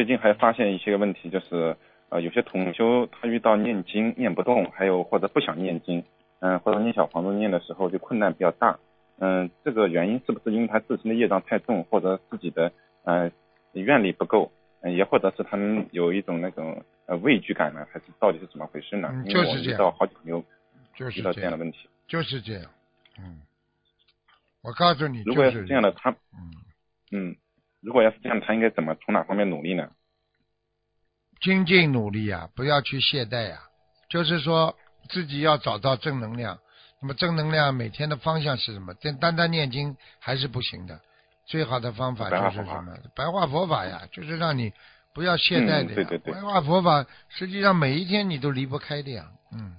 最近还发现一些问题，就是呃有些同修他遇到念经念不动，还有或者不想念经，嗯，或者念小房子念的时候就困难比较大，嗯，这个原因是不是因为他自身的业障太重，或者自己的呃愿力不够，嗯也或者是他们有一种那种呃畏惧感呢，还是到底是怎么回事呢？嗯，就是这样。遇到好几朋友就是遇到这样的问题，就是这样。嗯，我告诉你，如果要是这样的，他嗯嗯。如果要是这样，他应该怎么从哪方面努力呢？精进努力啊，不要去懈怠啊。就是说自己要找到正能量。那么正能量每天的方向是什么？单单单念经还是不行的。最好的方法就是什么？白话佛法呀，就是让你不要懈怠的。对对对。白话佛法实际上每一天你都离不开的呀。嗯。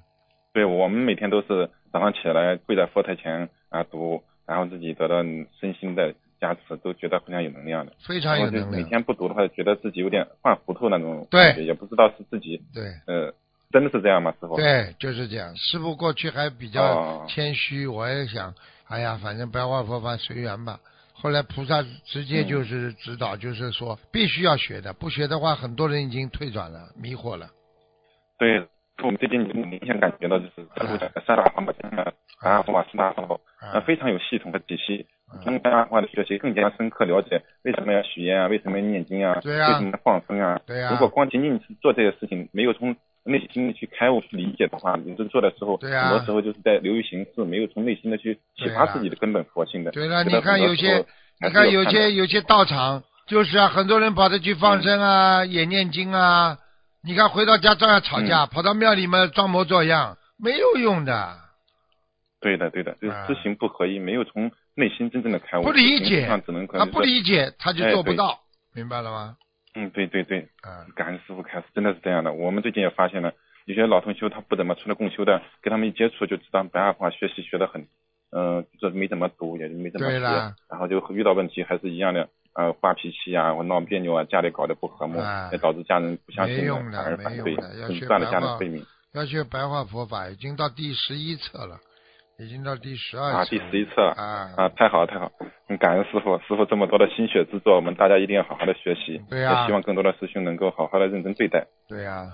对我们每天都是早上起来跪在佛台前啊读，然后自己得到身心的。加持都觉得非常有能量的，非常有能量。每天不读的话，觉得自己有点犯糊涂那种感觉，也不知道是自己对，呃，真的是这样吗？师傅？对，就是这样。师傅过去还比较谦虚，我也想，哎呀，反正白话佛法随缘吧。后来菩萨直接就是指导，就是说必须要学的，不学的话，很多人已经退转了，迷惑了。对，我们最近明显感觉到就是师傅讲的三大方法，白话佛法四大方法，呃，非常有系统和体系。从白话的学习更加深刻了解为什么要许愿啊，为什么要念经啊，为什么要放生啊？对如果光仅仅是做这些事情，没有从内心的去开悟、去理解的话，你这做的时候，很多时候就是在流于形式，没有从内心的去启发自己的根本佛性的。对了，你看有些，你看有些有些道场，就是啊，很多人跑着去放生啊，也念经啊，你看回到家照样吵架，跑到庙里面装模作样，没有用的。对的，对的，就是知行不合一，没有从。内心真正的开悟，不理解，他不理解，他就做不到，明白了吗？嗯，对对对，嗯，感恩师傅开始，真的是这样的。我们最近也发现了，有些老同修他不怎么出来共修的，跟他们一接触就知道白话话学习学得很，嗯，这没怎么读，也就没怎么学，然后就遇到问题还是一样的，呃，发脾气啊，或闹别扭啊，家里搞得不和睦，也导致家人不相信，反而反对，断了家人慧命。要学白话佛法，已经到第十一册了。已经到第十二啊，第十一册。啊。啊，太好了太好，很感恩师傅，师傅这么多的心血之作，我们大家一定要好好的学习，对呀，也希望更多的师兄能够好好的认真对待，对呀。